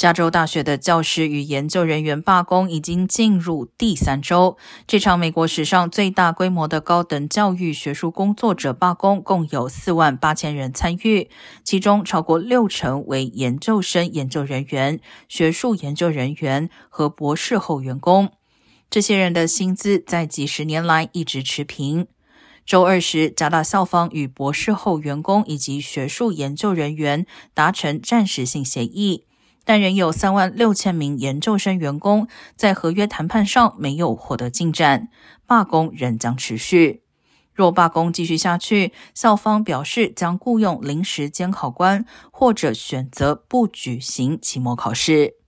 加州大学的教师与研究人员罢工已经进入第三周。这场美国史上最大规模的高等教育学术工作者罢工，共有四万八千人参与，其中超过六成为研究生、研究人员、学术研究人员和博士后员工。这些人的薪资在几十年来一直持平。周二时，加大校方与博士后员工以及学术研究人员达成暂时性协议。但仍有三万六千名研究生员工在合约谈判上没有获得进展，罢工仍将持续。若罢工继续下去，校方表示将雇佣临时监考官，或者选择不举行期末考试。